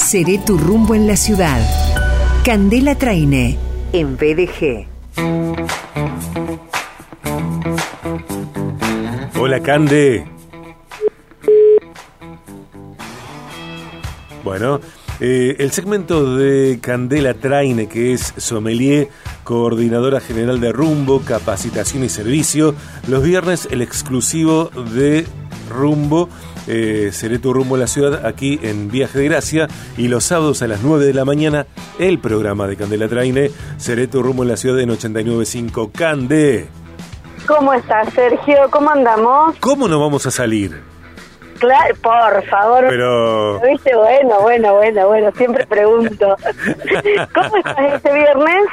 Seré tu rumbo en la ciudad. Candela Traine, en BDG. Hola, Cande. Bueno, eh, el segmento de Candela Traine, que es sommelier, coordinadora general de Rumbo, capacitación y servicio. Los viernes el exclusivo de Rumbo, eh, Seré tu rumbo a la ciudad aquí en Viaje de Gracia. Y los sábados a las 9 de la mañana el programa de Candela Traine, Seré tu rumbo en la ciudad en 89.5 Cande. ¿Cómo estás, Sergio? ¿Cómo andamos? ¿Cómo nos vamos a salir? Claro, por favor. Pero... ¿Viste? Bueno, bueno, bueno, bueno, siempre pregunto. ¿Cómo estás este viernes?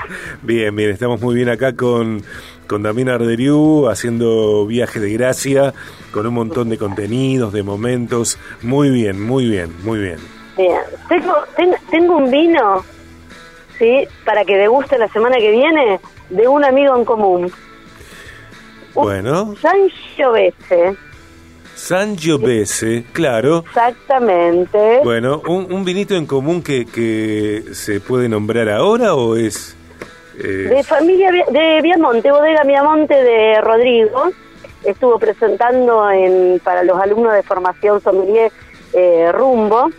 Bien, bien, estamos muy bien acá con, con Damián Arderiu, haciendo viaje de gracia, con un montón de contenidos, de momentos. Muy bien, muy bien, muy bien. Bien, tengo, tengo un vino, ¿sí? Para que deguste la semana que viene, de un amigo en común. Bueno. Sangiovese. Sangiovese, claro. Exactamente. Bueno, ¿un, vinito en común que, que se puede nombrar ahora o es...? De familia de Viamonte, bodega Viamonte de Rodrigo. Estuvo presentando en, para los alumnos de formación sommelier eh, Rumbo.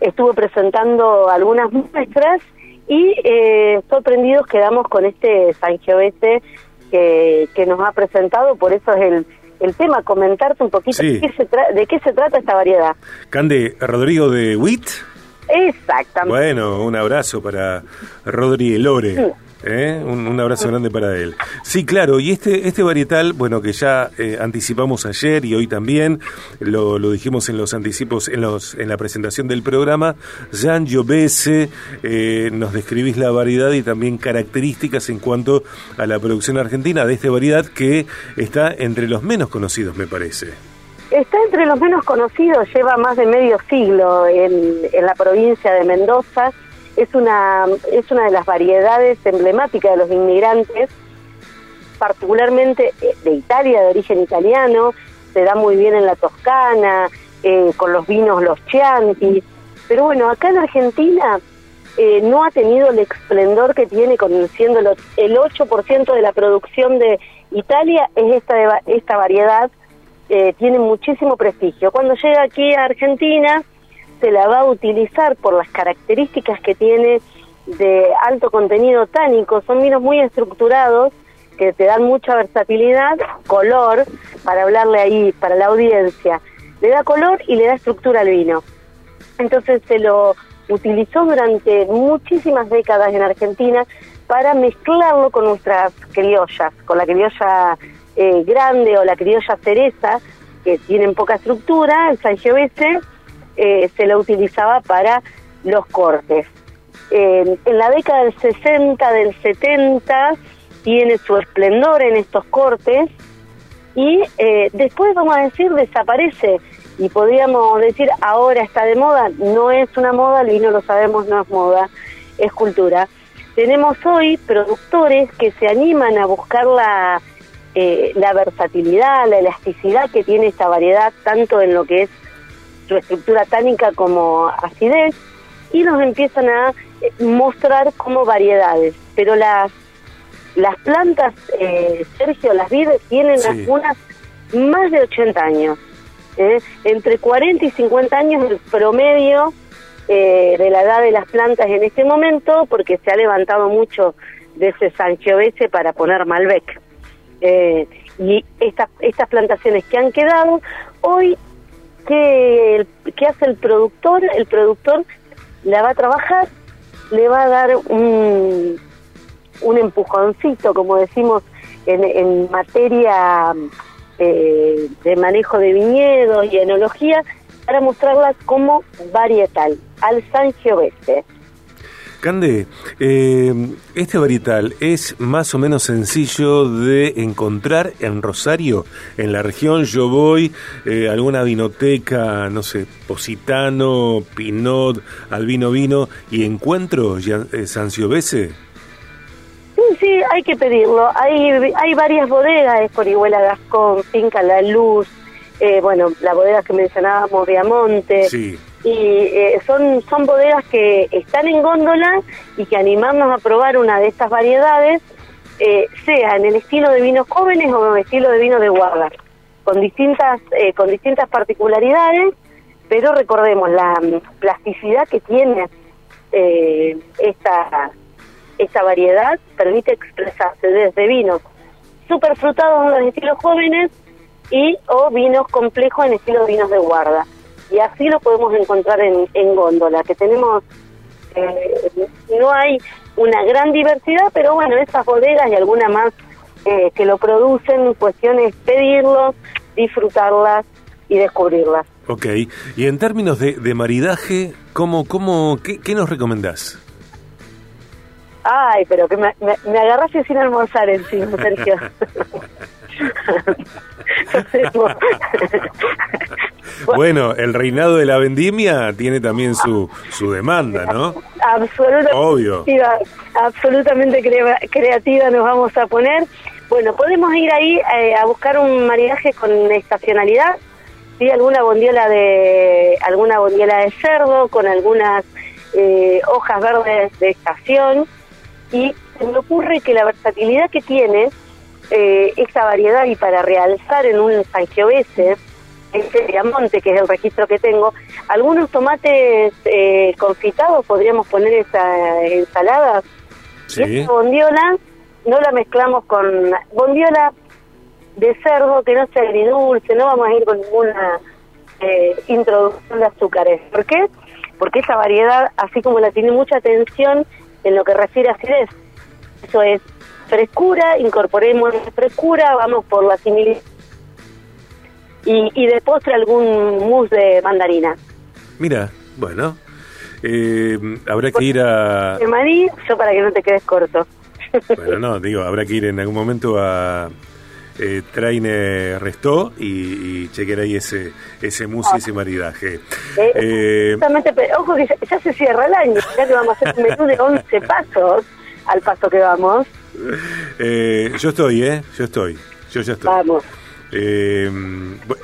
Estuvo presentando algunas muestras y eh, sorprendidos quedamos con este Sangiovese que, que nos ha presentado, por eso es el, el tema, comentarte un poquito de, qué se de qué se trata esta variedad. Cande, Rodrigo de WIT. Exactamente. Bueno, un abrazo para Rodri Lore. ¿Eh? Un, abrazo grande para él. Sí, claro, y este, este varietal, bueno, que ya eh, anticipamos ayer y hoy también, lo, lo, dijimos en los anticipos, en, los, en la presentación del programa, Jean Jobese, eh, nos describís la variedad y también características en cuanto a la producción argentina de esta variedad que está entre los menos conocidos, me parece. Está entre los menos conocidos, lleva más de medio siglo en, la provincia de Mendoza. Es una, es una de las variedades emblemáticas de los inmigrantes, particularmente eh, de Italia, de origen italiano, se da muy bien en la Toscana, eh, con los vinos los Chianti, pero bueno, acá en Argentina eh, no ha tenido el esplendor que tiene, con, siendo el 8% de la producción de Italia, es esta, esta variedad, tiene muchísimo prestigio. Cuando llega aquí a Argentina, se la va a utilizar por las características que tiene de alto contenido tánico. Son vinos muy estructurados que te dan mucha versatilidad, color, para hablarle ahí, para la audiencia. Le da color y le da estructura al vino. Entonces se lo utilizó durante muchísimas décadas en Argentina para mezclarlo con nuestras criollas, con la criolla eh, grande o la criolla cereza, que tienen poca estructura, el Sangiovese, eh, se lo utilizaba para los cortes. en la década del 60, del 70, tiene su esplendor en estos cortes y eh, después, vamos a decir, desaparece y podríamos decir ahora está de moda, no es una moda, vino lo sabemos, no es moda, es cultura. Tenemos hoy productores que se animan a buscar la, eh, la versatilidad, la elasticidad que tiene esta variedad, tanto en lo que es su estructura tánica como acidez y nos empiezan a eh, mostrar como variedades. Pero las, las plantas, eh, Sergio, las vides tienen algunas más de 80 años. ¿eh? Entre 40 y 50 años el promedio de la edad de las plantas en este momento, porque se ha levantado mucho de ese Sangiovese para poner Malbec. Y estas estas plantaciones que han quedado, hoy ¿qué, ¿qué hace el productor? El productor la va a trabajar, le va a dar un, un empujoncito, como decimos en, materia eh, de manejo de viñedos y enología, para mostrarla como varietal, al Sangiovese. Cande, eh, este varietal es más o menos sencillo de encontrar en Rosario, en la región. Yo voy eh, a alguna vinoteca, no sé, Positano, Pinot, Albino Vino y encuentro eh, Sangiovese. Sí, sí, hay que pedirlo. Hay, hay varias bodegas, es Orihuela Gascón, Finca La Luz, eh, bueno, la bodega que mencionábamos, Viamonte. Sí y eh, son, son bodegas que están en góndola y que animamos a probar una de estas variedades, eh, sea en el estilo de vinos jóvenes o en el estilo de vino de guarda, con distintas, eh, con distintas particularidades, pero recordemos la plasticidad que tiene esta, esta variedad, permite expresarse desde vinos super frutados en los estilos jóvenes y o vinos complejos en estilo de vinos de guarda y así lo podemos encontrar en, en góndola, que tenemos, eh, no hay una gran diversidad, pero bueno, esas bodegas y alguna más eh, que lo producen, cuestión es pedirlos, disfrutarlas y descubrirlas. Ok, y en términos de, de maridaje, ¿cómo, cómo, qué, qué nos recomendás? Ay, pero que me, me, me agarraste sin almorzar encima, Sergio. bueno, el reinado de la vendimia tiene también su, su demanda, ¿no? Absolutamente. Obvio. Absolutamente creativa nos vamos a poner. Bueno, podemos ir ahí eh, a buscar un maridaje con estacionalidad, ¿sí? alguna bondiola de alguna bondiola de cerdo con algunas eh, hojas verdes de estación y se me ocurre que la versatilidad que tiene eh, esa variedad y para realzar en un sangiovese, este diamante que es el registro que tengo, algunos tomates eh, confitados podríamos poner esa ensalada. Sí. Y esta bondiola no la mezclamos con bondiola de cerdo que no sea agridulce, no vamos a ir con ninguna eh, introducción de azúcares. ¿Por qué? Porque esa variedad, así como la tiene mucha atención en lo que refiere a acidez, eso es frescura, incorporemos frescura, vamos por la similitud. Y, y de postre algún mousse de mandarina. Mira, bueno, eh, habrá que ir a... De maní, yo para que no te quedes corto. Bueno, no, digo, habrá que ir en algún momento a eh, Traine Restó y, y chequear ahí ese, ese mousse y ese maridaje. Eh, Eh, justamente, pero ojo que ya, ya se cierra el año, ya que vamos a hacer un menú de 11 pasos al paso que vamos. eh, yo estoy, ¿eh? Yo estoy. Yo ya estoy. Vamos. Eh,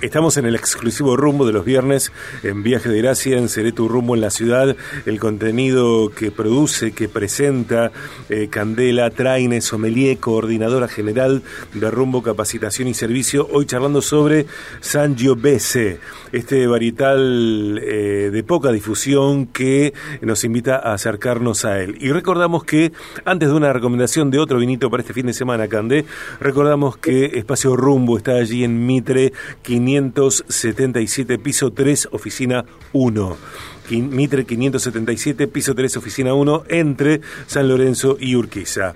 estamos en el exclusivo rumbo de los viernes en Viaje de Gracia, en Seré tu rumbo en la ciudad. El contenido que produce, que presenta eh, Candela Traine, sommelier, coordinadora general de Rumbo Capacitación y Servicio. Hoy charlando sobre Sangiovese, este varietal eh, de poca difusión que nos invita a acercarnos a él. Y recordamos que antes de una recomendación de otro vinito para este fin de semana, Candé, recordamos que Espacio Rumbo está allí en Mitre 577, piso 3, oficina 1. Quin- Mitre 577, piso 3, oficina 1, entre San Lorenzo y Urquiza.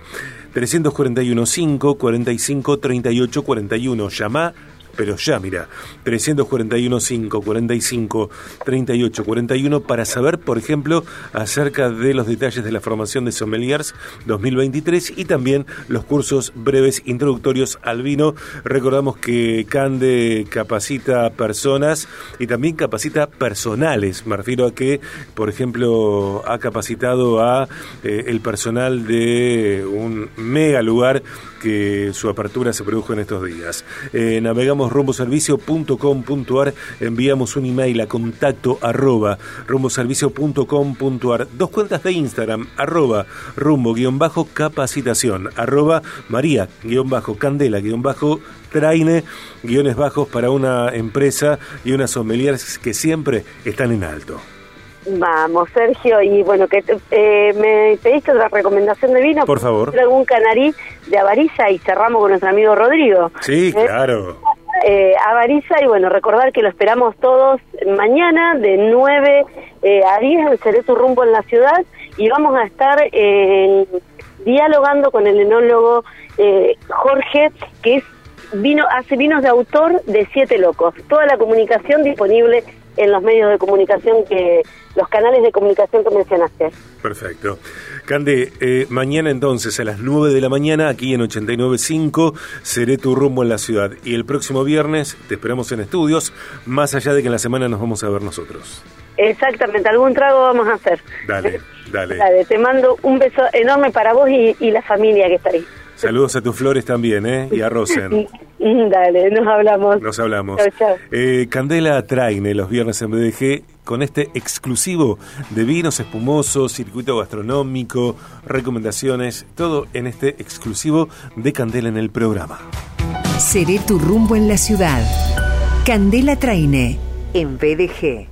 341 5 45 38 41. Llama pero ya, mira, 341 5 45 38 41 para saber, por ejemplo, acerca de los detalles de la formación de sommeliers 2023 y también los cursos breves introductorios al vino. Recordamos que Cande capacita personas y también capacita personales. Me refiero a que, por ejemplo, ha capacitado a eh, el personal de un mega lugar que su apertura se produjo en estos días. Eh, navegamos rumboservicio.com.ar, enviamos un email a contacto arroba rumboservicio.com.ar, dos cuentas de Instagram, arroba rumbo guion bajo capacitación, arroba María guion bajo Candela guion bajo traine guiones bajos para una empresa y unas sommeliers que siempre están en alto. Vamos, Sergio, y bueno, que eh, me pediste otra recomendación de vino. Por favor. algún canarí de Avariza y cerramos con nuestro amigo Rodrigo. Sí, ¿Eh? claro. Eh, Avariza, y bueno, recordar que lo esperamos todos mañana de 9 eh, a 10 en Seré tu rumbo en la ciudad y vamos a estar eh, dialogando con el enólogo eh, Jorge, que es vino hace vinos de autor de Siete Locos. Toda la comunicación disponible en los medios de comunicación que los canales de comunicación que mencionaste. Perfecto. Cande, eh, mañana entonces a las 9 de la mañana, aquí en 89.5, seré tu rumbo en la ciudad. Y el próximo viernes te esperamos en estudios, más allá de que en la semana nos vamos a ver nosotros. Exactamente, algún trago vamos a hacer. Dale, dale. Dale, te mando un beso enorme para vos y, y la familia que está ahí. Saludos a tus flores también, ¿eh? Y a Rosen. Dale, nos hablamos. Nos hablamos. Chau, chau. Eh, Candela Traine, los viernes en BDG, con este exclusivo de vinos espumosos, circuito gastronómico, recomendaciones, todo en este exclusivo de Candela en el programa. Seré tu rumbo en la ciudad. Candela Traine, en BDG.